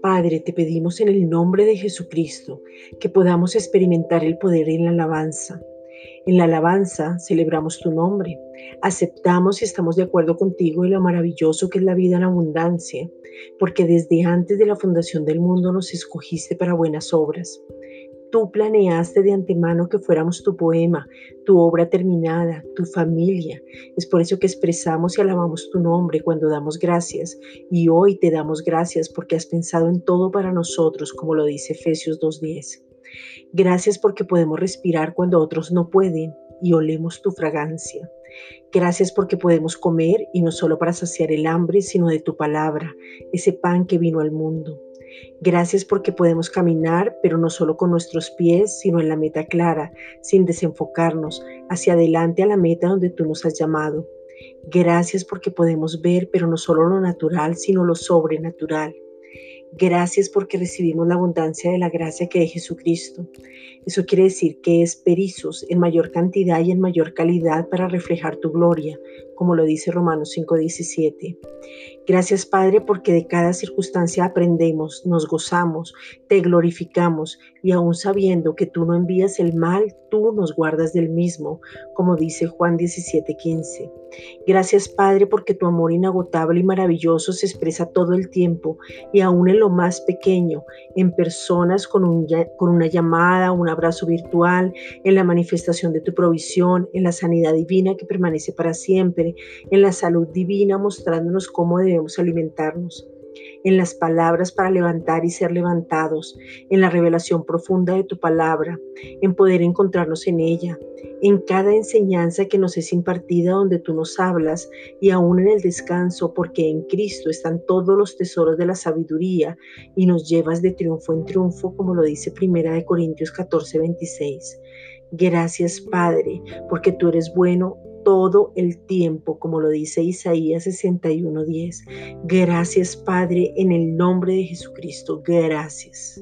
Padre, te pedimos en el nombre de Jesucristo que podamos experimentar el poder en la alabanza. En la alabanza celebramos tu nombre, aceptamos y estamos de acuerdo contigo en lo maravilloso que es la vida en abundancia, porque desde antes de la fundación del mundo nos escogiste para buenas obras. Tú planeaste de antemano que fuéramos tu poema, tu obra terminada, tu familia. Es por eso que expresamos y alabamos tu nombre cuando damos gracias. Y hoy te damos gracias porque has pensado en todo para nosotros, como lo dice Efesios 2.10. Gracias porque podemos respirar cuando otros no pueden y olemos tu fragancia. Gracias porque podemos comer y no solo para saciar el hambre, sino de tu palabra, ese pan que vino al mundo. Gracias porque podemos caminar, pero no solo con nuestros pies, sino en la meta clara, sin desenfocarnos, hacia adelante a la meta donde tú nos has llamado. Gracias porque podemos ver, pero no solo lo natural, sino lo sobrenatural. Gracias porque recibimos la abundancia de la gracia que es Jesucristo. Eso quiere decir que es perizos en mayor cantidad y en mayor calidad para reflejar tu gloria, como lo dice Romanos 5:17. Gracias Padre porque de cada circunstancia aprendemos, nos gozamos, te glorificamos y aún sabiendo que tú no envías el mal, tú nos guardas del mismo, como dice Juan 17:15. Gracias Padre porque tu amor inagotable y maravilloso se expresa todo el tiempo y aún en lo más pequeño, en personas con, con una llamada, un abrazo virtual, en la manifestación de tu provisión, en la sanidad divina que permanece para siempre, en la salud divina mostrándonos cómo debemos alimentarnos en las palabras para levantar y ser levantados, en la revelación profunda de tu palabra, en poder encontrarnos en ella, en cada enseñanza que nos es impartida donde tú nos hablas y aún en el descanso, porque en Cristo están todos los tesoros de la sabiduría y nos llevas de triunfo en triunfo, como lo dice Primera de Corintios 14, 26. Gracias Padre, porque tú eres bueno todo el tiempo, como lo dice Isaías 61:10. Gracias Padre, en el nombre de Jesucristo, gracias.